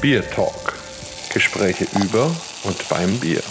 Bier Talk. Gespräche über und beim Bier.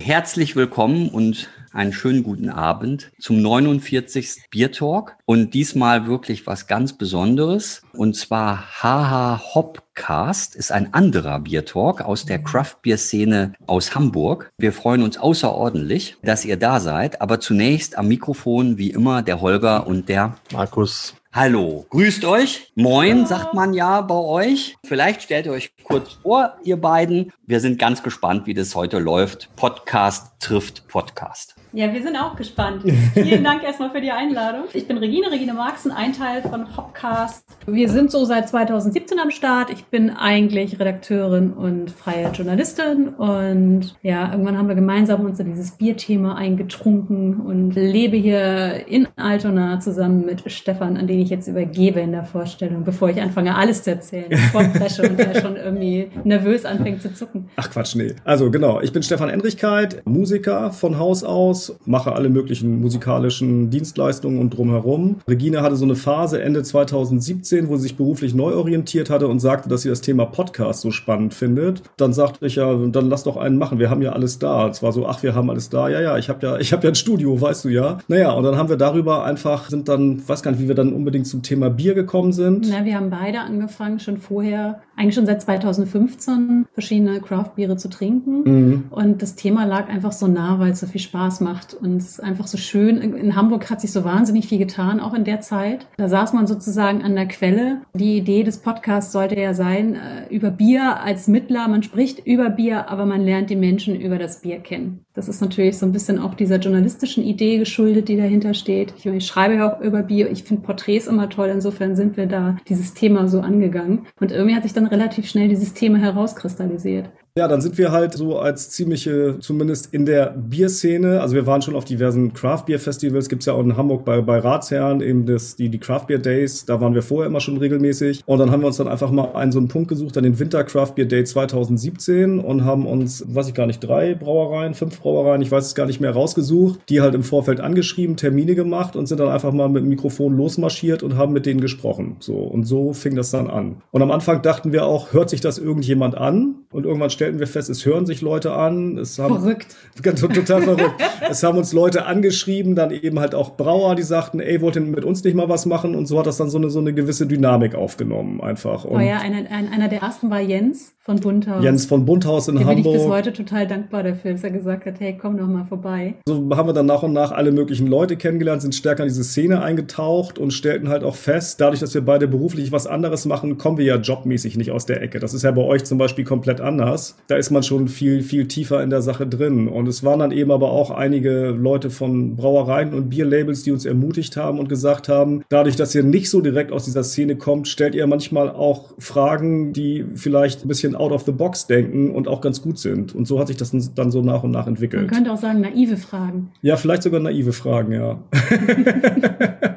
Herzlich willkommen und einen schönen guten Abend zum 49. Bier Talk und diesmal wirklich was ganz Besonderes und zwar Haha Hopcast ist ein anderer Bier Talk aus der Craft Beer Szene aus Hamburg. Wir freuen uns außerordentlich, dass ihr da seid, aber zunächst am Mikrofon wie immer der Holger und der Markus. Hallo, grüßt euch. Moin, sagt man ja bei euch. Vielleicht stellt ihr euch kurz vor, ihr beiden. Wir sind ganz gespannt, wie das heute läuft. Podcast trifft Podcast. Ja, wir sind auch gespannt. Vielen Dank erstmal für die Einladung. Ich bin Regine, Regine Marxen, ein Teil von Hopcast. Wir sind so seit 2017 am Start. Ich bin eigentlich Redakteurin und freie Journalistin und ja, irgendwann haben wir gemeinsam uns in dieses Bierthema eingetrunken und lebe hier in Altona zusammen mit Stefan, an den ich jetzt übergebe in der Vorstellung, bevor ich anfange alles zu erzählen, Presche und der schon irgendwie nervös anfängt zu zucken. Ach Quatsch, nee. Also genau, ich bin Stefan Endrichkeit, Musiker von Haus aus mache alle möglichen musikalischen Dienstleistungen und drumherum. Regine hatte so eine Phase Ende 2017, wo sie sich beruflich neu orientiert hatte und sagte, dass sie das Thema Podcast so spannend findet. Dann sagte ich ja, dann lass doch einen machen. Wir haben ja alles da. Es war so, ach, wir haben alles da. Ja, ja, ich habe ja, ich habe ja ein Studio, weißt du ja. Naja, und dann haben wir darüber einfach sind dann, weiß gar nicht, wie wir dann unbedingt zum Thema Bier gekommen sind. Na, wir haben beide angefangen, schon vorher, eigentlich schon seit 2015, verschiedene Craft-Biere zu trinken. Mhm. Und das Thema lag einfach so nah, weil es so viel Spaß macht gemacht und es ist einfach so schön. In Hamburg hat sich so wahnsinnig viel getan, auch in der Zeit. Da saß man sozusagen an der Quelle. Die Idee des Podcasts sollte ja sein, äh, über Bier als Mittler. Man spricht über Bier, aber man lernt die Menschen über das Bier kennen. Das ist natürlich so ein bisschen auch dieser journalistischen Idee geschuldet, die dahinter steht. Ich, ich schreibe ja auch über Bier. Ich finde Porträts immer toll. Insofern sind wir da dieses Thema so angegangen. Und irgendwie hat sich dann relativ schnell dieses Thema herauskristallisiert. Ja, dann sind wir halt so als ziemliche, zumindest in der Bierszene, also wir waren schon auf diversen Craft Beer Festivals, gibt's ja auch in Hamburg bei, bei Ratsherren, eben das, die, die Craft Beer Days, da waren wir vorher immer schon regelmäßig. Und dann haben wir uns dann einfach mal einen so einen Punkt gesucht, dann den Winter Craft Beer Day 2017 und haben uns, weiß ich gar nicht, drei Brauereien, fünf Brauereien, ich weiß es gar nicht mehr, rausgesucht, die halt im Vorfeld angeschrieben, Termine gemacht und sind dann einfach mal mit dem Mikrofon losmarschiert und haben mit denen gesprochen. So, und so fing das dann an. Und am Anfang dachten wir auch, hört sich das irgendjemand an? Und irgendwann stellten wir fest, es hören sich Leute an. Es haben, verrückt. Ganz, total verrückt. Es haben uns Leute angeschrieben, dann eben halt auch Brauer, die sagten, ey, wollt ihr mit uns nicht mal was machen? Und so hat das dann so eine, so eine gewisse Dynamik aufgenommen einfach. Und oh ja, einer, einer der ersten war Jens von Bunthaus. Jens von Bunthaus in Dem Hamburg. bin ich bis heute total dankbar dafür, dass er gesagt hat, hey, komm doch mal vorbei. So haben wir dann nach und nach alle möglichen Leute kennengelernt, sind stärker in diese Szene eingetaucht und stellten halt auch fest, dadurch, dass wir beide beruflich was anderes machen, kommen wir ja jobmäßig nicht aus der Ecke. Das ist ja bei euch zum Beispiel komplett anders. Da ist man schon viel, viel tiefer in der Sache drin. Und es waren dann eben aber auch einige Leute von Brauereien und Bierlabels, die uns ermutigt haben und gesagt haben, dadurch, dass ihr nicht so direkt aus dieser Szene kommt, stellt ihr manchmal auch Fragen, die vielleicht ein bisschen out of the box denken und auch ganz gut sind. Und so hat sich das dann so nach und nach entwickelt. Man könnte auch sagen, naive Fragen. Ja, vielleicht sogar naive Fragen, ja.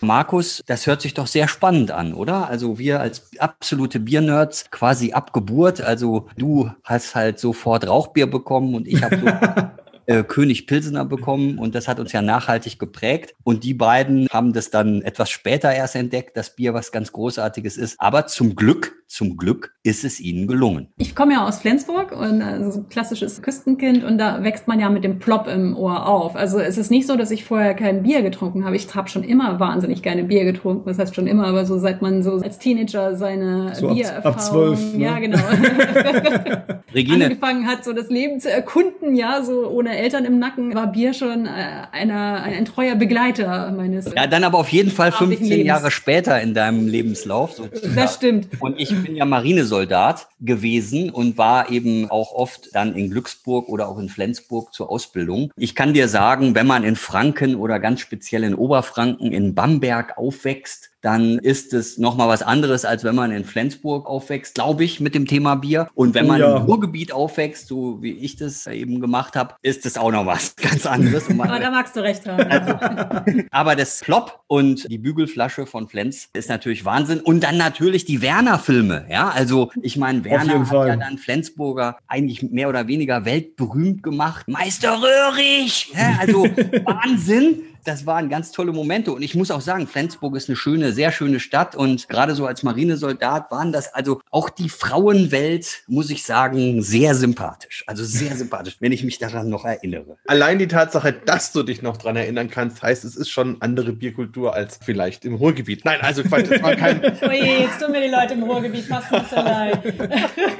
Markus, das hört sich doch sehr spannend an, oder? Also wir als absolute Biernerds quasi ab Geburt, also du hast halt sofort Rauchbier bekommen und ich habe so äh, König Pilsener bekommen und das hat uns ja nachhaltig geprägt. Und die beiden haben das dann etwas später erst entdeckt, dass Bier was ganz Großartiges ist. Aber zum Glück, zum Glück ist es ihnen gelungen. Ich komme ja aus Flensburg und also ein klassisches Küstenkind und da wächst man ja mit dem Plop im Ohr auf. Also es ist nicht so, dass ich vorher kein Bier getrunken habe. Ich habe schon immer wahnsinnig gerne Bier getrunken. Das heißt schon immer, aber so seit man so als Teenager seine so Biererfahrung, ab, ab zwölf, ne? ja genau, Regine. angefangen hat, so das Leben zu erkunden, ja, so ohne Eltern im Nacken, war Bier schon äh, einer, ein, ein treuer Begleiter meines. Ja, dann aber auf jeden Fall 15 Lebens. Jahre später in deinem Lebenslauf. Sozusagen. Das stimmt. Und ich bin ja Marinesoldat gewesen und war eben auch oft dann in Glücksburg oder auch in Flensburg zur Ausbildung. Ich kann dir sagen, wenn man in Franken oder ganz speziell in Oberfranken in Bamberg aufwächst, dann ist es nochmal was anderes, als wenn man in Flensburg aufwächst, glaube ich, mit dem Thema Bier. Und wenn man ja. im Ruhrgebiet aufwächst, so wie ich das eben gemacht habe, ist es auch noch was ganz anderes. aber da magst du recht haben. Also, aber das Plop und die Bügelflasche von Flens ist natürlich Wahnsinn. Und dann natürlich die Werner-Filme. Ja, also ich meine, Werner hat Fall. ja dann Flensburger eigentlich mehr oder weniger weltberühmt gemacht. Meister Röhrig! Ja, also Wahnsinn. Das waren ganz tolle Momente. Und ich muss auch sagen, Flensburg ist eine schöne, sehr schöne Stadt. Und gerade so als Marinesoldat waren das also auch die Frauenwelt, muss ich sagen, sehr sympathisch. Also sehr sympathisch, wenn ich mich daran noch erinnere. Allein die Tatsache, dass du dich noch daran erinnern kannst, heißt, es ist schon andere Bierkultur als vielleicht im Ruhrgebiet. Nein, also Quatsch, das war kein. Oje, jetzt tun mir die Leute im Ruhrgebiet fast nicht so leid.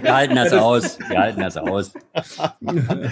Wir halten das aus. Wir halten das aus.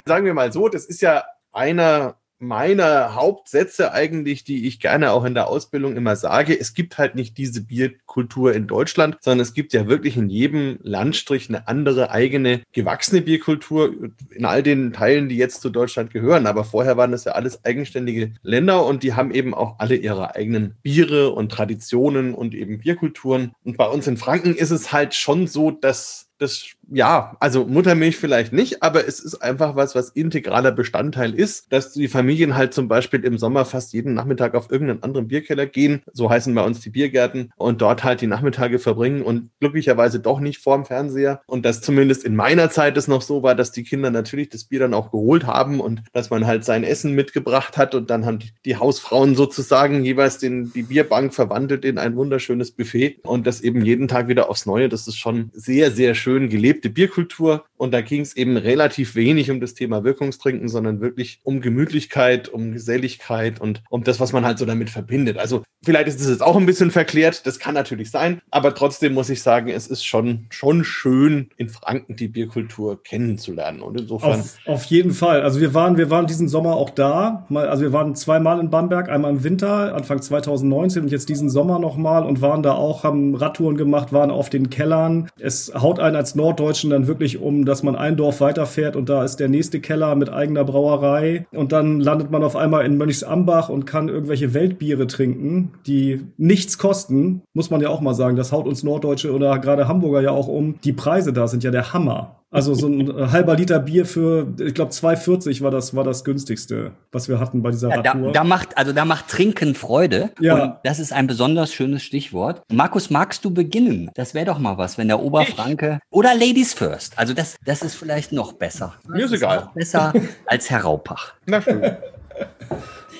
Sagen wir mal so, das ist ja einer meiner Hauptsätze eigentlich, die ich gerne auch in der Ausbildung immer sage. Es gibt halt nicht diese Bierkultur in Deutschland, sondern es gibt ja wirklich in jedem Landstrich eine andere eigene gewachsene Bierkultur in all den Teilen, die jetzt zu Deutschland gehören. Aber vorher waren das ja alles eigenständige Länder und die haben eben auch alle ihre eigenen Biere und Traditionen und eben Bierkulturen. Und bei uns in Franken ist es halt schon so, dass das, ja, also Muttermilch vielleicht nicht, aber es ist einfach was, was integraler Bestandteil ist, dass die Familien halt zum Beispiel im Sommer fast jeden Nachmittag auf irgendeinen anderen Bierkeller gehen, so heißen bei uns die Biergärten, und dort halt die Nachmittage verbringen und glücklicherweise doch nicht vorm Fernseher. Und das zumindest in meiner Zeit es noch so war, dass die Kinder natürlich das Bier dann auch geholt haben und dass man halt sein Essen mitgebracht hat und dann haben die Hausfrauen sozusagen jeweils den, die Bierbank verwandelt in ein wunderschönes Buffet und das eben jeden Tag wieder aufs Neue. Das ist schon sehr, sehr schön schön gelebte Bierkultur. Und da ging es eben relativ wenig um das Thema Wirkungstrinken, sondern wirklich um Gemütlichkeit, um Geselligkeit und um das, was man halt so damit verbindet. Also vielleicht ist es jetzt auch ein bisschen verklärt, das kann natürlich sein, aber trotzdem muss ich sagen, es ist schon, schon schön, in Franken die Bierkultur kennenzulernen. Und insofern. Auf, auf jeden Fall. Also wir waren, wir waren diesen Sommer auch da. Also wir waren zweimal in Bamberg, einmal im Winter, Anfang 2019 und jetzt diesen Sommer nochmal und waren da auch, haben Radtouren gemacht, waren auf den Kellern. Es haut einen als Norddeutschen dann wirklich um, dass man ein Dorf weiterfährt und da ist der nächste Keller mit eigener Brauerei und dann landet man auf einmal in Mönchsambach und kann irgendwelche Weltbiere trinken, die nichts kosten, muss man ja auch mal sagen. Das haut uns Norddeutsche oder gerade Hamburger ja auch um. Die Preise da sind ja der Hammer. Also so ein halber Liter Bier für, ich glaube 2,40 war das war das günstigste, was wir hatten bei dieser ja, da, da, macht also da macht Trinken Freude. Ja. Und das ist ein besonders schönes Stichwort. Markus, magst du beginnen? Das wäre doch mal was, wenn der Oberfranke ich. oder Ladies First. Also das das ist vielleicht noch besser. Mir ist egal. Besser als Herr Raupach. Na schön.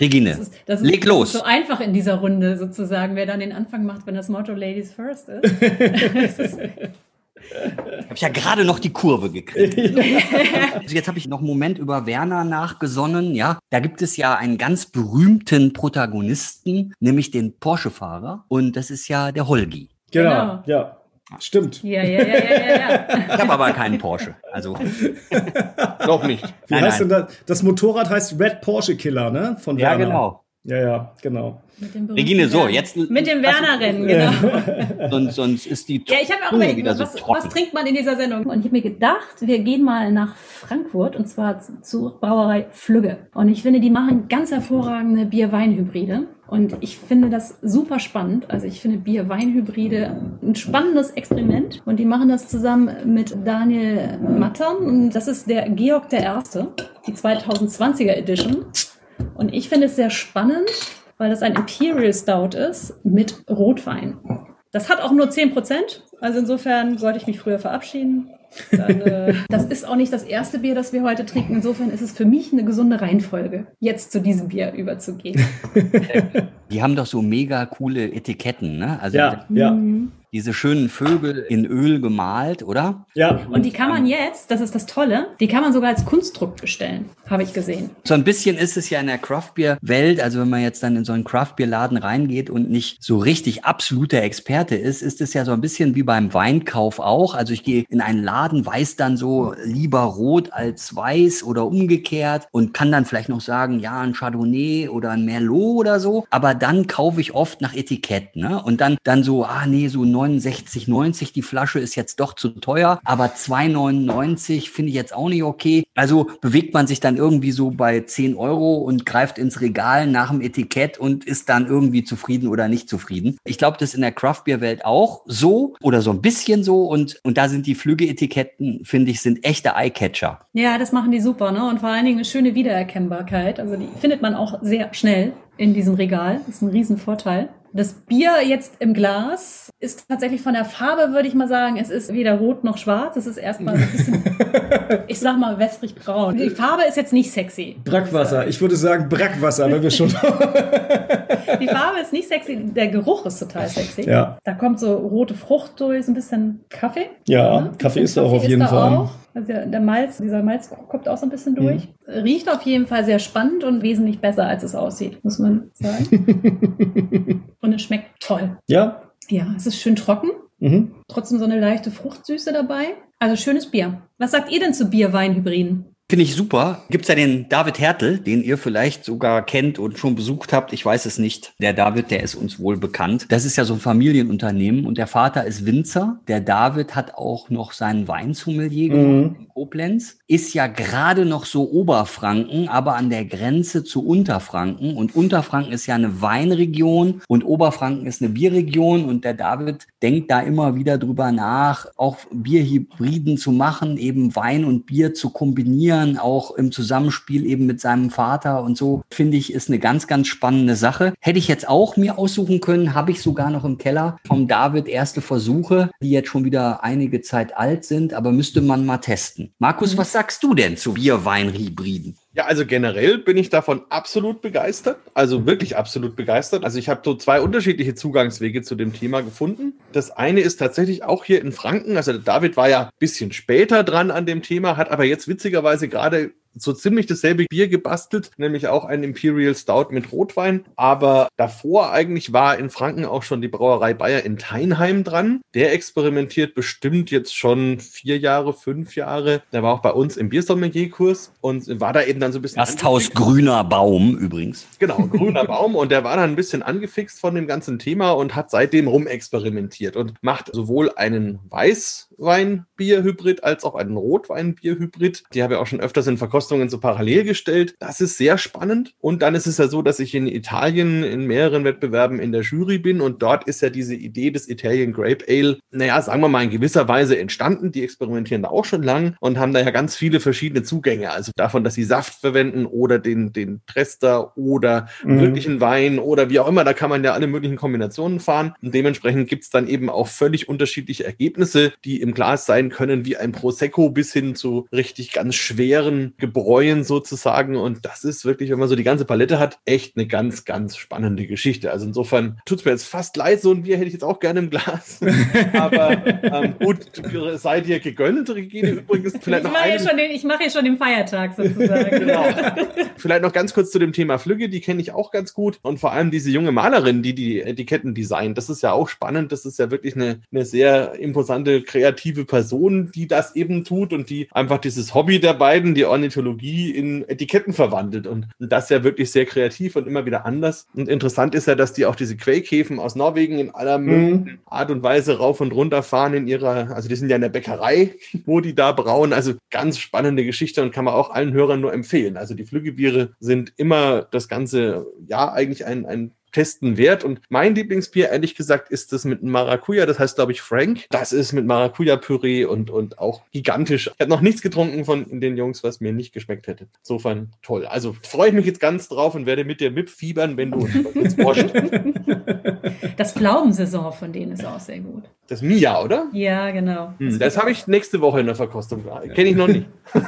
Regine, das ist, das ist, leg los. Das ist so einfach in dieser Runde sozusagen, wer dann den Anfang macht, wenn das Motto Ladies First ist. Habe ich ja gerade noch die Kurve gekriegt. also jetzt habe ich noch einen Moment über Werner nachgesonnen. Ja, da gibt es ja einen ganz berühmten Protagonisten, nämlich den Porsche-Fahrer. Und das ist ja der Holgi. Genau, genau. ja. Stimmt. Ja, ja, ja, ja, ja. Ich habe aber keinen Porsche. Also. Noch nicht. Wie nein, heißt nein. denn das? Das Motorrad heißt Red Porsche Killer, ne? Von ja, Werner. genau. Ja, ja, genau. Regine, so, jetzt. Mit dem Werner-Rennen, genau. sonst, sonst ist die Ja, ich habe auch überlegt, was, so was trinkt man in dieser Sendung? Und ich habe mir gedacht, wir gehen mal nach Frankfurt und zwar zur Brauerei Flügge. Und ich finde, die machen ganz hervorragende Bier-Wein-Hybride. Und ich finde das super spannend. Also ich finde Bier-Wein-Hybride ein spannendes Experiment. Und die machen das zusammen mit Daniel Mattern. Und das ist der Georg der Erste, die 2020er Edition. Und ich finde es sehr spannend, weil das ein Imperial Stout ist mit Rotwein. Das hat auch nur 10%, also insofern sollte ich mich früher verabschieden. Dann, äh, das ist auch nicht das erste Bier, das wir heute trinken. Insofern ist es für mich eine gesunde Reihenfolge, jetzt zu diesem Bier überzugehen. Die haben doch so mega coole Etiketten, ne? Also ja, ja. Mhm diese schönen Vögel in Öl gemalt, oder? Ja. Und die kann man jetzt, das ist das Tolle, die kann man sogar als Kunstdruck bestellen, habe ich gesehen. So ein bisschen ist es ja in der Craftbeer-Welt, also wenn man jetzt dann in so einen Craftbeer-Laden reingeht und nicht so richtig absoluter Experte ist, ist es ja so ein bisschen wie beim Weinkauf auch. Also ich gehe in einen Laden, weiß dann so lieber rot als weiß oder umgekehrt und kann dann vielleicht noch sagen, ja, ein Chardonnay oder ein Merlot oder so. Aber dann kaufe ich oft nach Etikett, ne? Und dann, dann so, ah nee, so 69,90 die Flasche ist jetzt doch zu teuer, aber 2,99 finde ich jetzt auch nicht okay. Also bewegt man sich dann irgendwie so bei 10 Euro und greift ins Regal nach dem Etikett und ist dann irgendwie zufrieden oder nicht zufrieden. Ich glaube, das ist in der Craft-Bier-Welt auch so oder so ein bisschen so und, und da sind die Flüge-Etiketten, finde ich, sind echte Eyecatcher. Ja, das machen die super, ne? Und vor allen Dingen eine schöne Wiedererkennbarkeit. Also die findet man auch sehr schnell in diesem Regal. Das ist ein Riesenvorteil. Das Bier jetzt im Glas ist tatsächlich von der Farbe, würde ich mal sagen, es ist weder rot noch schwarz. Es ist erstmal ein bisschen, ich sag mal, wässrig braun. Die Farbe ist jetzt nicht sexy. Brackwasser. Ich würde sagen Brackwasser, wenn wir schon. Die Farbe ist nicht sexy, der Geruch ist total sexy. Ja. Da kommt so rote Frucht durch, so ein bisschen Kaffee. Ja, ne? Kaffee ist da auch auf jeden Fall. Auch. Also der, Malz, dieser Malz kommt auch so ein bisschen durch. Mhm. Riecht auf jeden Fall sehr spannend und wesentlich besser, als es aussieht, muss man sagen. und es schmeckt toll. Ja. Ja, es ist schön trocken. Mhm. Trotzdem so eine leichte Fruchtsüße dabei. Also schönes Bier. Was sagt ihr denn zu Bier-Wein-Hybriden? Finde ich super. Gibt's ja den David Hertel, den ihr vielleicht sogar kennt und schon besucht habt. Ich weiß es nicht. Der David, der ist uns wohl bekannt. Das ist ja so ein Familienunternehmen und der Vater ist Winzer. Der David hat auch noch seinen Weinsommelier mhm. in Koblenz. Ist ja gerade noch so Oberfranken, aber an der Grenze zu Unterfranken. Und Unterfranken ist ja eine Weinregion und Oberfranken ist eine Bierregion. Und der David denkt da immer wieder drüber nach, auch Bierhybriden zu machen, eben Wein und Bier zu kombinieren Kindern, auch im Zusammenspiel eben mit seinem Vater und so, finde ich, ist eine ganz, ganz spannende Sache. Hätte ich jetzt auch mir aussuchen können, habe ich sogar noch im Keller vom David erste Versuche, die jetzt schon wieder einige Zeit alt sind, aber müsste man mal testen. Markus, mhm. was sagst du denn zu Bierweinhybriden? Ja, also generell bin ich davon absolut begeistert. Also wirklich absolut begeistert. Also ich habe so zwei unterschiedliche Zugangswege zu dem Thema gefunden. Das eine ist tatsächlich auch hier in Franken. Also David war ja ein bisschen später dran an dem Thema, hat aber jetzt witzigerweise gerade so ziemlich dasselbe Bier gebastelt, nämlich auch ein Imperial Stout mit Rotwein. Aber davor eigentlich war in Franken auch schon die Brauerei Bayer in Teinheim dran. Der experimentiert bestimmt jetzt schon vier Jahre, fünf Jahre. Der war auch bei uns im Biersommelier-Kurs und war da eben dann so ein bisschen. Gasthaus Grüner Baum übrigens. Genau, Grüner Baum. Und der war dann ein bisschen angefixt von dem ganzen Thema und hat seitdem rumexperimentiert und macht sowohl einen Weißwein-Bier-Hybrid als auch einen Rotwein-Bier-Hybrid. Die habe ich auch schon öfters in Verkostung Verkostungen so parallel gestellt. Das ist sehr spannend. Und dann ist es ja so, dass ich in Italien in mehreren Wettbewerben in der Jury bin und dort ist ja diese Idee des Italian Grape Ale, naja, sagen wir mal in gewisser Weise entstanden. Die experimentieren da auch schon lang und haben da ja ganz viele verschiedene Zugänge. Also davon, dass sie Saft verwenden oder den, den Trester oder mhm. wirklichen Wein oder wie auch immer. Da kann man ja alle möglichen Kombinationen fahren. Und dementsprechend gibt es dann eben auch völlig unterschiedliche Ergebnisse, die im Glas sein können, wie ein Prosecco bis hin zu richtig ganz schweren Gebräuen sozusagen. Und das ist wirklich, wenn man so die ganze Palette hat, echt eine ganz, ganz spannende Geschichte. Also insofern tut es mir jetzt fast leid, so ein Bier hätte ich jetzt auch gerne im Glas. Aber ähm, gut, seid ihr gegönnt, Regine, übrigens. Vielleicht ich mache ja, schon den, ich mach ja schon den Feiertag sozusagen. genau. Vielleicht noch ganz kurz zu dem Thema Flügge, die kenne ich auch ganz gut. Und vor allem diese junge Malerin, die die Etiketten designt, das ist ja auch spannend. Das ist ja wirklich eine, eine sehr imposante, kreative Person, die das eben tut und die einfach dieses Hobby der beiden, die Ornithologie, in Etiketten verwandelt und das ja wirklich sehr kreativ und immer wieder anders. Und interessant ist ja, dass die auch diese Quäkhäfen aus Norwegen in aller mhm. Art und Weise rauf und runter fahren in ihrer, also die sind ja in der Bäckerei, wo die da brauen. Also ganz spannende Geschichte und kann man auch allen Hörern nur empfehlen. Also die Flüggebiere sind immer das ganze Jahr eigentlich ein, ein testen wert. Und mein Lieblingsbier, ehrlich gesagt, ist das mit Maracuja. Das heißt, glaube ich, Frank. Das ist mit Maracuja-Püree und, und auch gigantisch. Ich habe noch nichts getrunken von den Jungs, was mir nicht geschmeckt hätte. Insofern toll. Also freue ich mich jetzt ganz drauf und werde mit dir mitfiebern, wenn du uns jetzt vorstellst. Das Pflaumensaison von denen ist auch sehr gut. Das Mia, oder? Ja, genau. Hm, das habe ich nächste Woche in der Verkostung. Kenne ich noch nicht.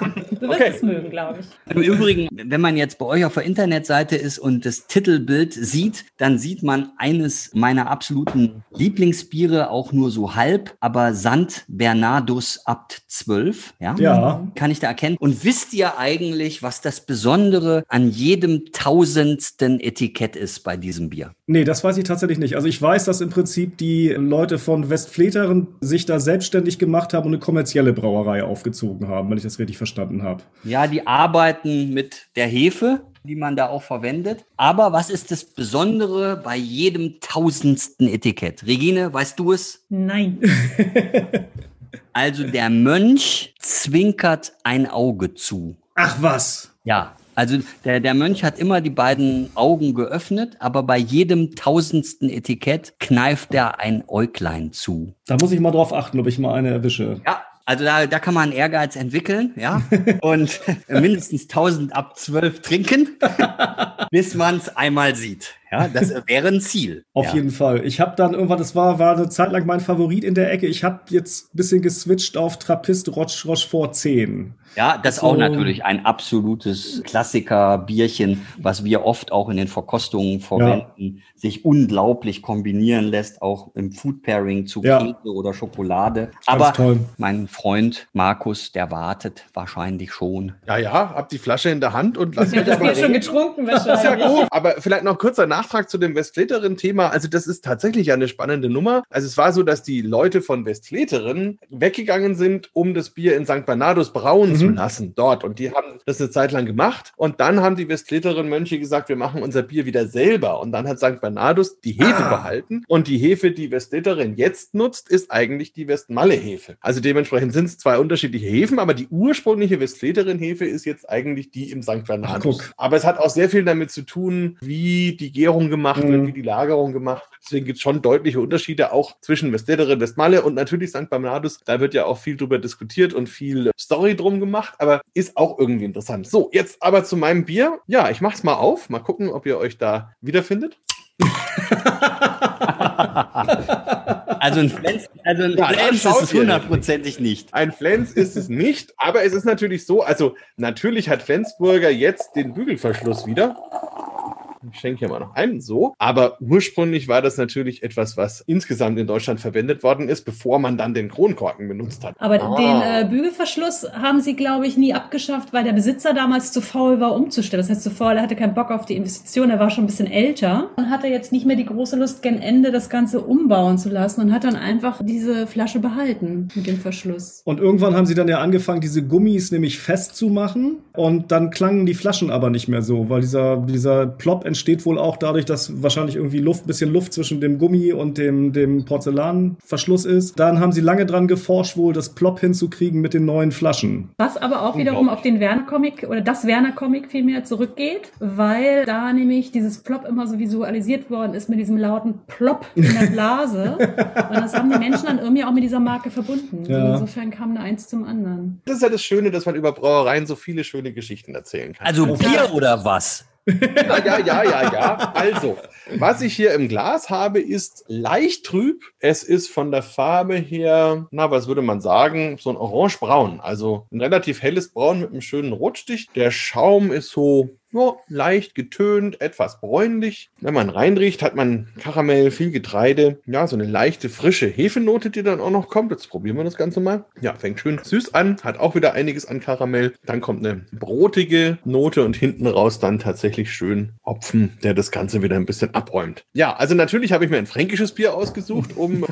Du wirst okay. es mögen, glaube ich. Im Übrigen, wenn man jetzt bei euch auf der Internetseite ist und das Titelbild sieht, dann sieht man eines meiner absoluten Lieblingsbiere auch nur so halb, aber Sand Bernardus Abt 12. Ja? ja. Kann ich da erkennen. Und wisst ihr eigentlich, was das Besondere an jedem tausendsten Etikett ist bei diesem Bier? Nee, das weiß ich tatsächlich nicht. Also ich weiß, dass im Prinzip die Leute von Westfleteren sich da selbstständig gemacht haben und eine kommerzielle Brauerei aufgezogen haben, wenn ich das richtig verstanden habe habe. Ja, die arbeiten mit der Hefe, die man da auch verwendet. Aber was ist das Besondere bei jedem tausendsten Etikett? Regine, weißt du es? Nein. also der Mönch zwinkert ein Auge zu. Ach was. Ja, also der, der Mönch hat immer die beiden Augen geöffnet, aber bei jedem tausendsten Etikett kneift er ein Äuglein zu. Da muss ich mal drauf achten, ob ich mal eine erwische. Ja, also da, da kann man Ehrgeiz entwickeln, ja, und mindestens 1000 ab 12 trinken, bis man es einmal sieht. Ja, das wäre ein Ziel. Auf ja. jeden Fall. Ich habe dann irgendwann, das war, war eine Zeit lang mein Favorit in der Ecke. Ich habe jetzt ein bisschen geswitcht auf Trappist Roche Rochefort 10. Ja, das ist auch natürlich ein absolutes Klassiker-Bierchen, was wir oft auch in den Verkostungen verwenden, ja. sich unglaublich kombinieren lässt, auch im Food Pairing zu ja. Kekse oder Schokolade. Aber mein Freund Markus, der wartet wahrscheinlich schon. Ja, ja, hab die Flasche in der Hand und lass mich das Bier schon getrunken wahrscheinlich. Das ist ja gut. Aber vielleicht noch kurzer Nachtrag zu dem Westfleterin-Thema. Also das ist tatsächlich eine spannende Nummer. Also es war so, dass die Leute von Westfleterin weggegangen sind, um das Bier in St. Bernardus brauen mhm. zu lassen dort. Und die haben das eine Zeit lang gemacht. Und dann haben die Westfleterin-Mönche gesagt, wir machen unser Bier wieder selber. Und dann hat St. Bernardus die Hefe ah. behalten. Und die Hefe, die Westfleterin jetzt nutzt, ist eigentlich die Westmalle-Hefe. Also dementsprechend sind es zwei unterschiedliche Hefen, aber die ursprüngliche Westfleterin-Hefe ist jetzt eigentlich die im St. Bernardus. Ach, aber es hat auch sehr viel damit zu tun, wie die Gärung gemacht mhm. wird, wie die Lagerung gemacht wird. Deswegen gibt es schon deutliche Unterschiede auch zwischen Westfleterin, Westmalle und natürlich St. Bernardus. Da wird ja auch viel drüber diskutiert und viel Story drum gemacht, aber ist auch irgendwie interessant. So, jetzt aber zu meinem Bier. Ja, ich mach's mal auf. Mal gucken, ob ihr euch da wiederfindet. also ein Flens, also ein ja, Flens ist es hundertprozentig nicht. Ein Flens ist es nicht, aber es ist natürlich so, also natürlich hat Flensburger jetzt den Bügelverschluss wieder. Ich schenke hier mal noch einen, so. Aber ursprünglich war das natürlich etwas, was insgesamt in Deutschland verwendet worden ist, bevor man dann den Kronkorken benutzt hat. Aber ah. den äh, Bügelverschluss haben sie, glaube ich, nie abgeschafft, weil der Besitzer damals zu faul war, umzustellen. Das heißt, zu faul, er hatte keinen Bock auf die Investition, er war schon ein bisschen älter und hatte jetzt nicht mehr die große Lust, gen Ende das Ganze umbauen zu lassen und hat dann einfach diese Flasche behalten mit dem Verschluss. Und irgendwann haben sie dann ja angefangen, diese Gummis nämlich festzumachen und dann klangen die Flaschen aber nicht mehr so, weil dieser, dieser Plop entsteht wohl auch dadurch, dass wahrscheinlich irgendwie Luft, bisschen Luft zwischen dem Gummi und dem, dem Porzellanverschluss ist. Dann haben sie lange dran geforscht, wohl das Plop hinzukriegen mit den neuen Flaschen. Was aber auch wiederum auf den Werner-Comic oder das Werner-Comic vielmehr zurückgeht, weil da nämlich dieses Plop immer so visualisiert worden ist mit diesem lauten Plop in der Blase. und das haben die Menschen dann irgendwie auch mit dieser Marke verbunden. Ja. Also insofern kam da eins zum anderen. Das ist ja das Schöne, dass man über Brauereien so viele schöne Geschichten erzählen kann. Also Bier oder was? Ja, ja, ja, ja, ja. Also, was ich hier im Glas habe, ist leicht trüb. Es ist von der Farbe her, na, was würde man sagen, so ein orange-braun. Also ein relativ helles Braun mit einem schönen Rotstich. Der Schaum ist so ja, leicht getönt, etwas bräunlich. Wenn man reinriecht, hat man Karamell, viel Getreide. Ja, so eine leichte, frische Hefenote, die dann auch noch kommt. Jetzt probieren wir das Ganze mal. Ja, fängt schön süß an, hat auch wieder einiges an Karamell. Dann kommt eine brotige Note und hinten raus dann tatsächlich schön Hopfen, der das Ganze wieder ein bisschen abräumt. Ja, also natürlich habe ich mir ein fränkisches Bier ausgesucht, um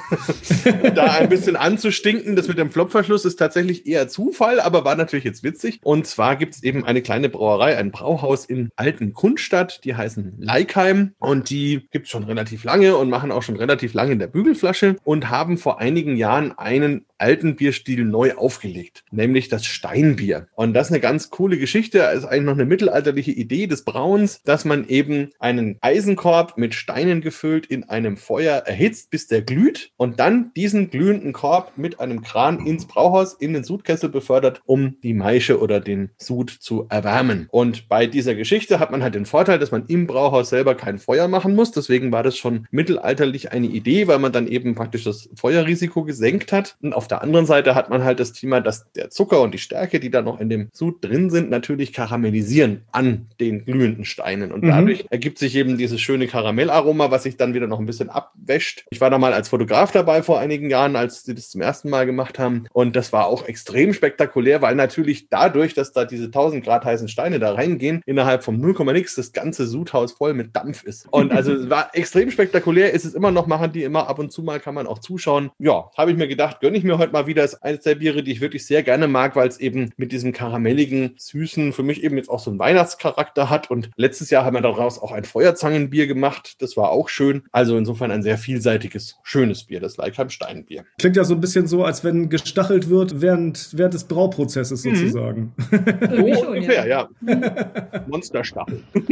da ein bisschen anzustinken. Das mit dem Flopverschluss ist tatsächlich eher Zufall, aber war natürlich jetzt witzig. Und zwar gibt es eben eine kleine Brauerei, ein Brauhaus in Alten Kunststadt. Die heißen Leikheim und die gibt es schon relativ lange und machen auch schon relativ lange in der Bügelflasche und haben vor einigen Jahren einen alten Bierstil neu aufgelegt, nämlich das Steinbier. Und das ist eine ganz coole Geschichte. Das ist eigentlich noch eine mittelalterliche Idee des Brauens, dass man eben einen Eisenkorb mit Steinen gefüllt in einem Feuer erhitzt, bis der glüht und dann diesen glühenden Korb mit einem Kran ins Brauhaus in den Sudkessel befördert, um die Maische oder den Sud zu erwärmen. Und bei dieser Geschichte hat man halt den Vorteil, dass man im Brauhaus selber kein Feuer machen muss. Deswegen war das schon mittelalterlich eine Idee, weil man dann eben praktisch das Feuerrisiko gesenkt hat. Und auf der anderen Seite hat man halt das Thema, dass der Zucker und die Stärke, die da noch in dem Sud drin sind, natürlich karamellisieren an den glühenden Steinen. Und mhm. dadurch ergibt sich eben dieses schöne Karamellaroma, was sich dann wieder noch ein bisschen abwäscht. Ich war da mal als Fotograf dabei vor einigen Jahren, als sie das zum ersten Mal gemacht haben. Und das war auch extrem spektakulär, weil natürlich dadurch, dass da diese 1000 Grad heißen Steine da reingehen, innerhalb vom 0,x das ganze Sudhaus voll mit Dampf ist. Und also es war extrem spektakulär, ist es immer noch, machen die immer ab und zu mal, kann man auch zuschauen. Ja, habe ich mir gedacht, gönne ich mir heute mal wieder. Ist eines der Biere, die ich wirklich sehr gerne mag, weil es eben mit diesem karamelligen, süßen, für mich eben jetzt auch so einen Weihnachtscharakter hat. Und letztes Jahr haben wir daraus auch ein Feuerzangenbier gemacht. Das war auch schön. Also insofern ein sehr vielseitiges, schönes Bier, das Leikheim Steinbier. Klingt ja so ein bisschen so, als wenn gestachelt wird während, während des Brauprozesses mhm. sozusagen. Mhm. so ungefähr, ja. ja. Monsterstachel.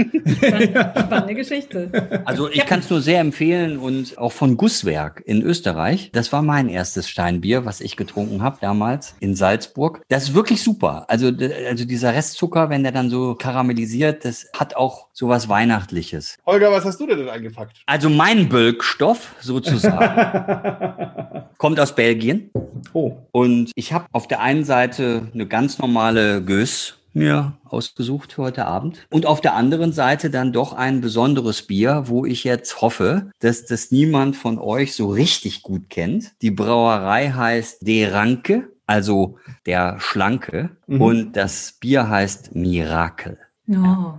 Spannende Geschichte. Also ich kann es nur sehr empfehlen und auch von Gusswerk in Österreich. Das war mein erstes Steinbier, was was ich getrunken habe damals in Salzburg. Das ist wirklich super. Also, also dieser Restzucker, wenn der dann so karamellisiert, das hat auch sowas Weihnachtliches. Holger, was hast du denn eingepackt? Also mein Bölkstoff sozusagen kommt aus Belgien. Oh. Und ich habe auf der einen Seite eine ganz normale Gös mir ausgesucht für heute Abend. Und auf der anderen Seite dann doch ein besonderes Bier, wo ich jetzt hoffe, dass das niemand von euch so richtig gut kennt. Die Brauerei heißt De Ranke, also der Schlanke. Mhm. Und das Bier heißt Mirakel. Oh.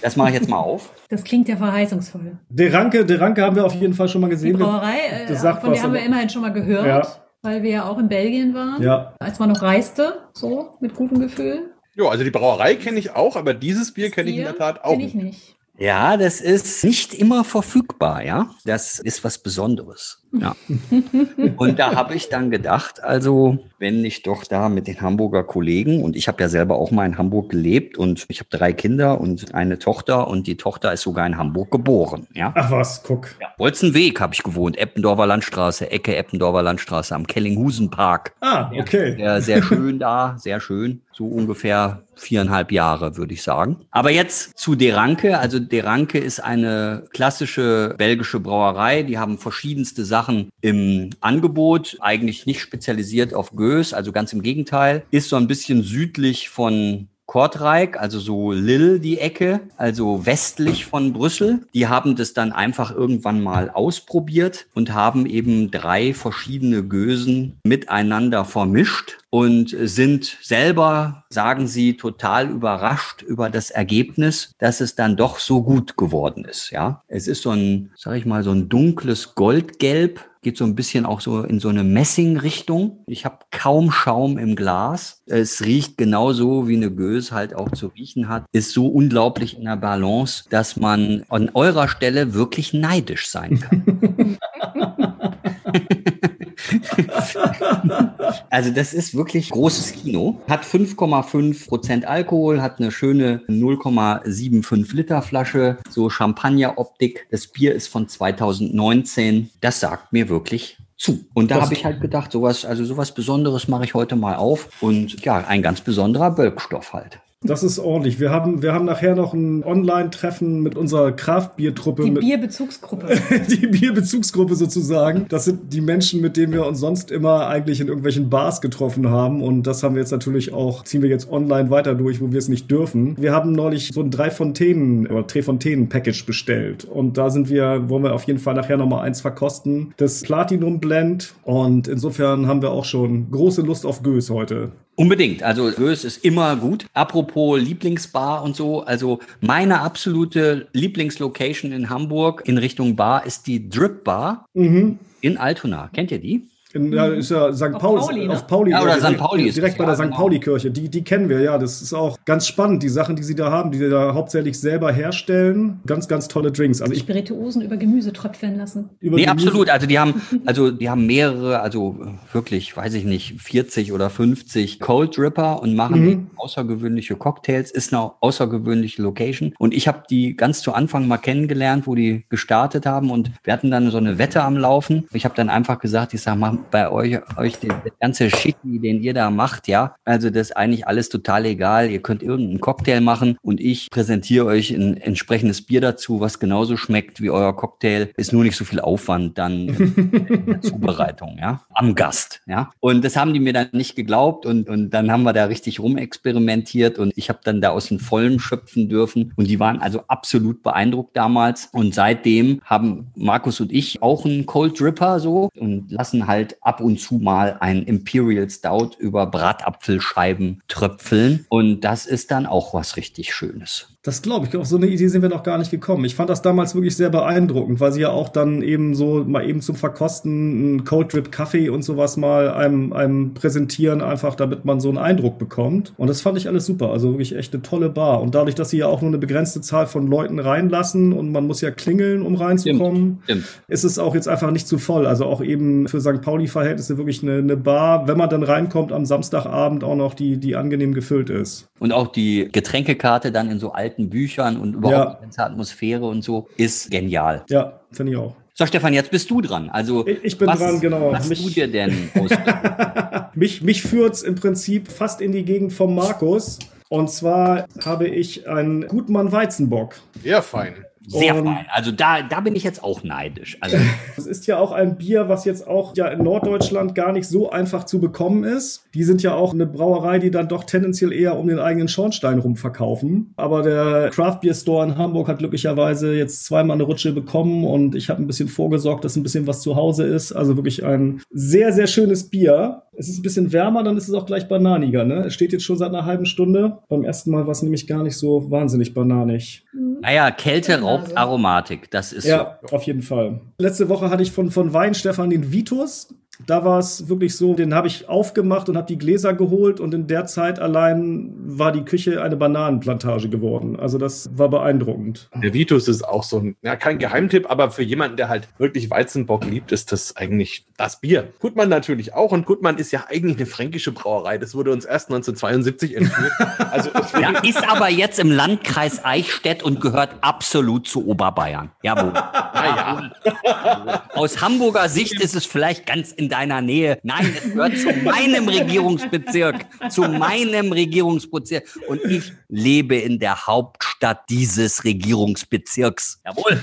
Das mache ich jetzt mal auf. Das klingt ja verheißungsvoll. De Ranke, De Ranke haben wir auf jeden Fall schon mal gesehen. Die Brauerei, äh, von der haben wir immerhin schon mal gehört. Ja weil wir ja auch in Belgien waren, ja. als man noch reiste, so mit gutem Gefühl. Ja, also die Brauerei kenne ich auch, aber dieses Bier kenne ich in der Tat auch. Kenne ich nicht. Ja, das ist nicht immer verfügbar, ja. Das ist was Besonderes. Ja. und da habe ich dann gedacht, also wenn ich doch da mit den Hamburger Kollegen und ich habe ja selber auch mal in Hamburg gelebt und ich habe drei Kinder und eine Tochter und die Tochter ist sogar in Hamburg geboren. Ja. Ach was, guck. Ja. Bolzenweg habe ich gewohnt, Eppendorfer Landstraße, Ecke Eppendorfer Landstraße am Kellinghusen Park. Ah, okay. Ja, sehr schön da, sehr schön. So ungefähr viereinhalb Jahre, würde ich sagen. Aber jetzt zu Deranke. Also Deranke ist eine klassische belgische Brauerei. Die haben verschiedenste Sachen Sachen im Angebot, eigentlich nicht spezialisiert auf Gös, also ganz im Gegenteil, ist so ein bisschen südlich von Kortrijk, also so Lille die Ecke, also westlich von Brüssel. Die haben das dann einfach irgendwann mal ausprobiert und haben eben drei verschiedene Gösen miteinander vermischt und sind selber, sagen sie, total überrascht über das Ergebnis, dass es dann doch so gut geworden ist. Ja, es ist so ein, sag ich mal, so ein dunkles Goldgelb geht so ein bisschen auch so in so eine Messing-Richtung. Ich habe kaum Schaum im Glas. Es riecht genauso, wie eine Gös halt auch zu riechen hat. Ist so unglaublich in der Balance, dass man an eurer Stelle wirklich neidisch sein kann. also das ist wirklich großes Kino. Hat 5,5 Prozent Alkohol, hat eine schöne 0,75 Liter Flasche, so Champagner-Optik. Das Bier ist von 2019. Das sagt mir wirklich zu. Und da habe ich halt gedacht, sowas, also sowas Besonderes mache ich heute mal auf. Und ja, ein ganz besonderer Bölkstoff halt. Das ist ordentlich. Wir haben, wir haben nachher noch ein Online-Treffen mit unserer Kraftbiertruppe. Die Bierbezugsgruppe. die Bierbezugsgruppe sozusagen. Das sind die Menschen, mit denen wir uns sonst immer eigentlich in irgendwelchen Bars getroffen haben. Und das haben wir jetzt natürlich auch, ziehen wir jetzt online weiter durch, wo wir es nicht dürfen. Wir haben neulich so ein drei Fontänen oder drei Fontänen Package bestellt. Und da sind wir, wollen wir auf jeden Fall nachher nochmal eins verkosten. Das Platinum Blend. Und insofern haben wir auch schon große Lust auf Gös heute. Unbedingt. Also Gös ist immer gut. Apropos Lieblingsbar und so. Also meine absolute Lieblingslocation in Hamburg in Richtung Bar ist die Drip Bar mhm. in Altona. Kennt ihr die? In, ja, ist ja St. Pauli, Pauli ne? auf Pauli. Ja, oder St. Pauli ist Direkt bei der St. Genau. Pauli-Kirche. Die, die kennen wir, ja. Das ist auch ganz spannend, die Sachen, die sie da haben, die sie da hauptsächlich selber herstellen. Ganz, ganz tolle Drinks. Also ich, Spirituosen über Gemüse tröpfeln lassen. Über nee, Gemüse. absolut. Also die haben, also die haben mehrere, also wirklich, weiß ich nicht, 40 oder 50 Cold Dripper und machen mhm. außergewöhnliche Cocktails. Ist eine außergewöhnliche Location. Und ich habe die ganz zu Anfang mal kennengelernt, wo die gestartet haben. Und wir hatten dann so eine Wette am Laufen. Ich habe dann einfach gesagt, ich sage, mach bei euch, euch den, der ganze Schicki, den ihr da macht, ja. Also das ist eigentlich alles total egal. Ihr könnt irgendeinen Cocktail machen und ich präsentiere euch ein entsprechendes Bier dazu, was genauso schmeckt wie euer Cocktail. Ist nur nicht so viel Aufwand dann in der Zubereitung, ja. Am Gast, ja. Und das haben die mir dann nicht geglaubt und, und dann haben wir da richtig rumexperimentiert und ich habe dann da aus dem Vollen schöpfen dürfen und die waren also absolut beeindruckt damals und seitdem haben Markus und ich auch einen Cold Dripper so und lassen halt ab und zu mal ein Imperial Stout über Bratapfelscheiben tröpfeln. Und das ist dann auch was richtig Schönes. Das glaube ich. Auf so eine Idee sind wir noch gar nicht gekommen. Ich fand das damals wirklich sehr beeindruckend, weil sie ja auch dann eben so mal eben zum Verkosten einen Cold Drip Kaffee und sowas mal einem, einem präsentieren, einfach damit man so einen Eindruck bekommt. Und das fand ich alles super. Also wirklich echt eine tolle Bar. Und dadurch, dass sie ja auch nur eine begrenzte Zahl von Leuten reinlassen und man muss ja klingeln, um reinzukommen, Stimmt. Ist es auch jetzt einfach nicht zu voll. Also auch eben für St. Pauli-Verhältnisse wirklich eine, eine Bar, wenn man dann reinkommt am Samstagabend auch noch die, die angenehm gefüllt ist. Und auch die Getränkekarte dann in so alten alten Büchern und überhaupt ja. die ganze Atmosphäre und so ist genial. Ja, finde ich auch. So, Stefan, jetzt bist du dran. Also ich, ich bin was, dran, genau. Was mich, du dir denn mich mich führt's im Prinzip fast in die Gegend vom Markus. Und zwar habe ich einen Gutmann Weizenbock. Sehr fein. Sehr um, fein. Also da, da bin ich jetzt auch neidisch. Also es ist ja auch ein Bier, was jetzt auch ja in Norddeutschland gar nicht so einfach zu bekommen ist. Die sind ja auch eine Brauerei, die dann doch tendenziell eher um den eigenen Schornstein rum verkaufen. Aber der Craft Beer Store in Hamburg hat glücklicherweise jetzt zweimal eine Rutsche bekommen und ich habe ein bisschen vorgesorgt, dass ein bisschen was zu Hause ist. Also wirklich ein sehr, sehr schönes Bier. Es ist ein bisschen wärmer, dann ist es auch gleich bananiger. Ne? Es steht jetzt schon seit einer halben Stunde. Beim ersten Mal war es nämlich gar nicht so wahnsinnig bananig. Naja, Kälte raubt Aromatik. Das ist ja so. auf jeden Fall. Letzte Woche hatte ich von, von Wein Stefan den Vitus. Da war es wirklich so, den habe ich aufgemacht und habe die Gläser geholt und in der Zeit allein war die Küche eine Bananenplantage geworden. Also das war beeindruckend. Der Vitus ist auch so ein, ja, kein Geheimtipp, aber für jemanden, der halt wirklich Weizenbock liebt, ist das eigentlich das Bier. Gutmann natürlich auch und Gutmann ist ja eigentlich eine fränkische Brauerei. Das wurde uns erst 1972 entführt. also ja, ist aber jetzt im Landkreis Eichstätt und gehört absolut zu Oberbayern. Jawohl. Ja, ja. Aus Hamburger Sicht ist es vielleicht ganz in deiner Nähe. Nein, es gehört zu meinem Regierungsbezirk, zu meinem Regierungsbezirk. Und ich lebe in der Hauptstadt dieses Regierungsbezirks. Jawohl.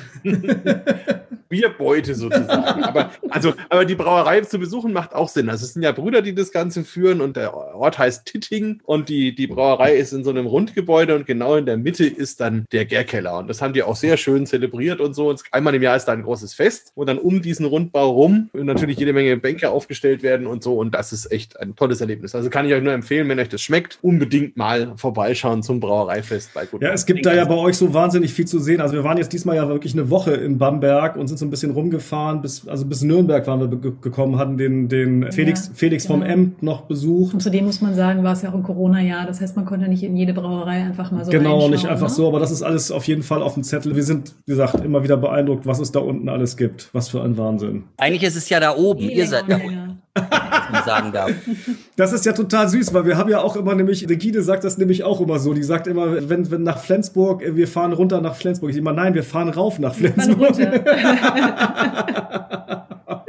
Bierbeute sozusagen. aber, also, aber die Brauerei zu besuchen macht auch Sinn. Also es sind ja Brüder, die das Ganze führen und der Ort heißt Titting und die, die Brauerei ist in so einem Rundgebäude und genau in der Mitte ist dann der Gärkeller. Und das haben die auch sehr schön zelebriert und so. Und einmal im Jahr ist da ein großes Fest und dann um diesen Rundbau rum natürlich jede Menge Bänke aufgestellt werden und so. Und das ist echt ein tolles Erlebnis. Also kann ich euch nur empfehlen, wenn euch das schmeckt, unbedingt mal vorbeischauen zum Brauereifest bei Gut. Ja, es gibt da ja bei euch so wahnsinnig viel zu sehen. Also wir waren jetzt diesmal ja wirklich eine Woche in Bamberg und sind so ein bisschen rumgefahren, bis, also bis Nürnberg waren wir gekommen, hatten den, den Felix, ja, Felix genau. vom Emt noch besucht. Und zudem muss man sagen, war es ja auch ein Corona-Jahr. Das heißt, man konnte nicht in jede Brauerei einfach mal so Genau, nicht einfach ne? so, aber das ist alles auf jeden Fall auf dem Zettel. Wir sind, wie gesagt, immer wieder beeindruckt, was es da unten alles gibt. Was für ein Wahnsinn. Eigentlich ist es ja da oben. Ihr seid da unten. sagen darf. Das ist ja total süß, weil wir haben ja auch immer nämlich, Regine sagt das nämlich auch immer so, die sagt immer, wenn, wenn nach Flensburg, wir fahren runter nach Flensburg. Ich immer, nein, wir fahren rauf nach Flensburg.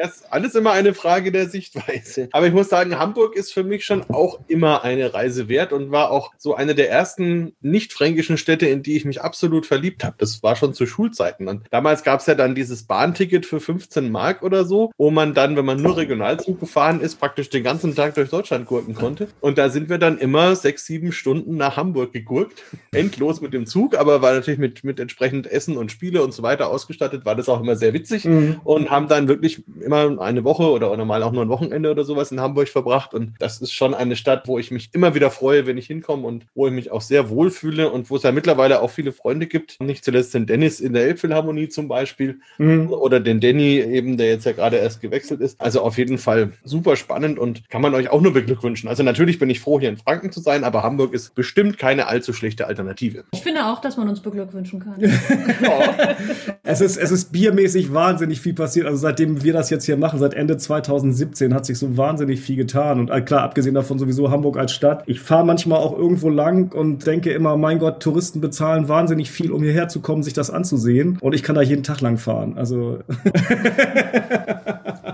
Das ist alles immer eine Frage der Sichtweise. Aber ich muss sagen, Hamburg ist für mich schon auch immer eine Reise wert und war auch so eine der ersten nicht-fränkischen Städte, in die ich mich absolut verliebt habe. Das war schon zu Schulzeiten. Und damals gab es ja dann dieses Bahnticket für 15 Mark oder so, wo man dann, wenn man nur Regionalzug gefahren ist, praktisch den ganzen Tag durch Deutschland gurken konnte. Und da sind wir dann immer sechs, sieben Stunden nach Hamburg gegurkt. Endlos mit dem Zug, aber war natürlich mit, mit entsprechend Essen und Spiele und so weiter ausgestattet, war das auch immer sehr witzig mhm. und haben dann wirklich immer eine Woche oder normal auch nur ein Wochenende oder sowas in Hamburg verbracht. Und das ist schon eine Stadt, wo ich mich immer wieder freue, wenn ich hinkomme und wo ich mich auch sehr wohl fühle und wo es ja mittlerweile auch viele Freunde gibt. Nicht zuletzt den Dennis in der Elbphilharmonie zum Beispiel mhm. oder den Danny eben, der jetzt ja gerade erst gewechselt ist. Also auf jeden Fall super spannend und kann man euch auch nur beglückwünschen. Also natürlich bin ich froh, hier in Franken zu sein, aber Hamburg ist bestimmt keine allzu schlechte Alternative. Ich finde auch, dass man uns beglückwünschen kann. es, ist, es ist biermäßig wahnsinnig viel passiert. Also seitdem wir das jetzt hier machen, seit Ende 2017 hat sich so wahnsinnig viel getan. Und äh, klar, abgesehen davon sowieso Hamburg als Stadt. Ich fahre manchmal auch irgendwo lang und denke immer, mein Gott, Touristen bezahlen wahnsinnig viel, um hierher zu kommen, sich das anzusehen. Und ich kann da jeden Tag lang fahren. Also.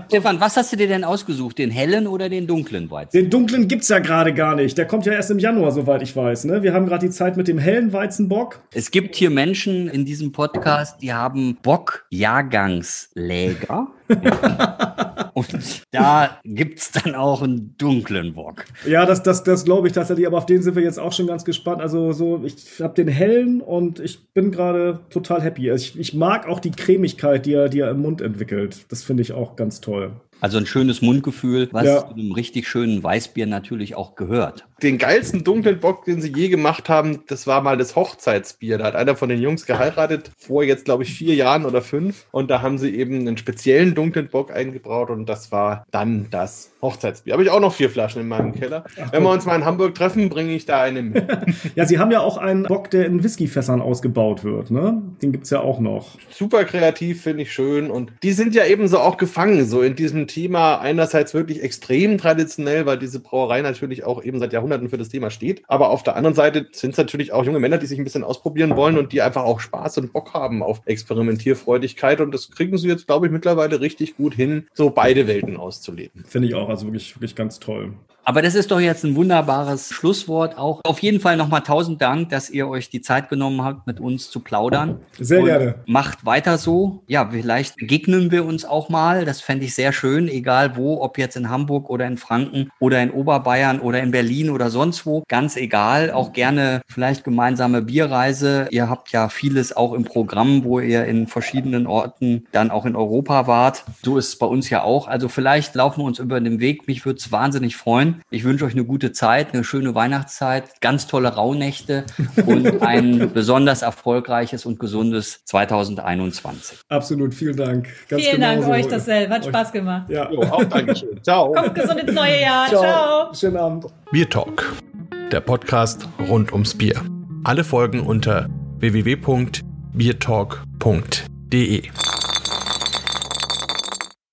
Stefan, was hast du dir denn ausgesucht? Den hellen oder den dunklen Weizen? Den dunklen gibt's ja gerade gar nicht. Der kommt ja erst im Januar, soweit ich weiß. Ne? Wir haben gerade die Zeit mit dem hellen Weizenbock. Es gibt hier Menschen in diesem Podcast, die haben Bock-Jahrgangsläger. Und da gibt es dann auch einen dunklen Bock. Ja, das, das, das glaube ich tatsächlich, aber auf den sind wir jetzt auch schon ganz gespannt. Also so, ich habe den hellen und ich bin gerade total happy. Also ich, ich mag auch die Cremigkeit, die er, die er im Mund entwickelt. Das finde ich auch ganz toll. Also ein schönes Mundgefühl, was ja. zu einem richtig schönen Weißbier natürlich auch gehört. Den geilsten dunklen Bock, den sie je gemacht haben, das war mal das Hochzeitsbier. Da hat einer von den Jungs geheiratet, vor jetzt glaube ich vier Jahren oder fünf. Und da haben sie eben einen speziellen dunklen Bock eingebraut und das war dann das Hochzeitsbier. Habe ich auch noch vier Flaschen in meinem Keller. Ach, Wenn wir uns mal in Hamburg treffen, bringe ich da eine mit. ja, sie haben ja auch einen Bock, der in Whiskyfässern ausgebaut wird. Ne? Den gibt es ja auch noch. Super kreativ, finde ich schön. Und die sind ja ebenso auch gefangen, so in diesem Thema einerseits wirklich extrem traditionell, weil diese Brauerei natürlich auch eben seit Jahrhunderten für das Thema steht. Aber auf der anderen Seite sind es natürlich auch junge Männer, die sich ein bisschen ausprobieren wollen und die einfach auch Spaß und Bock haben auf Experimentierfreudigkeit. Und das kriegen sie jetzt, glaube ich, mittlerweile richtig gut hin, so beide Welten auszuleben. Finde ich auch, also wirklich, wirklich ganz toll. Aber das ist doch jetzt ein wunderbares Schlusswort auch. Auf jeden Fall nochmal tausend Dank, dass ihr euch die Zeit genommen habt, mit uns zu plaudern. Sehr Und gerne. Macht weiter so. Ja, vielleicht begegnen wir uns auch mal. Das fände ich sehr schön, egal wo, ob jetzt in Hamburg oder in Franken oder in Oberbayern oder in Berlin oder sonst wo. Ganz egal. Auch gerne vielleicht gemeinsame Bierreise. Ihr habt ja vieles auch im Programm, wo ihr in verschiedenen Orten dann auch in Europa wart. So ist es bei uns ja auch. Also vielleicht laufen wir uns über den Weg. Mich würde es wahnsinnig freuen. Ich wünsche euch eine gute Zeit, eine schöne Weihnachtszeit, ganz tolle Rauhnächte und ein besonders erfolgreiches und gesundes 2021. Absolut, vielen Dank. Ganz vielen Dank euch dasselbe. Hat Spaß gemacht. Ja, jo, auch Dankeschön. Ciao. Kommt gesund ins neue Jahr. Ciao. Ciao. Schönen Abend. Bier Talk, der Podcast rund ums Bier. Alle Folgen unter www.biertalk.de.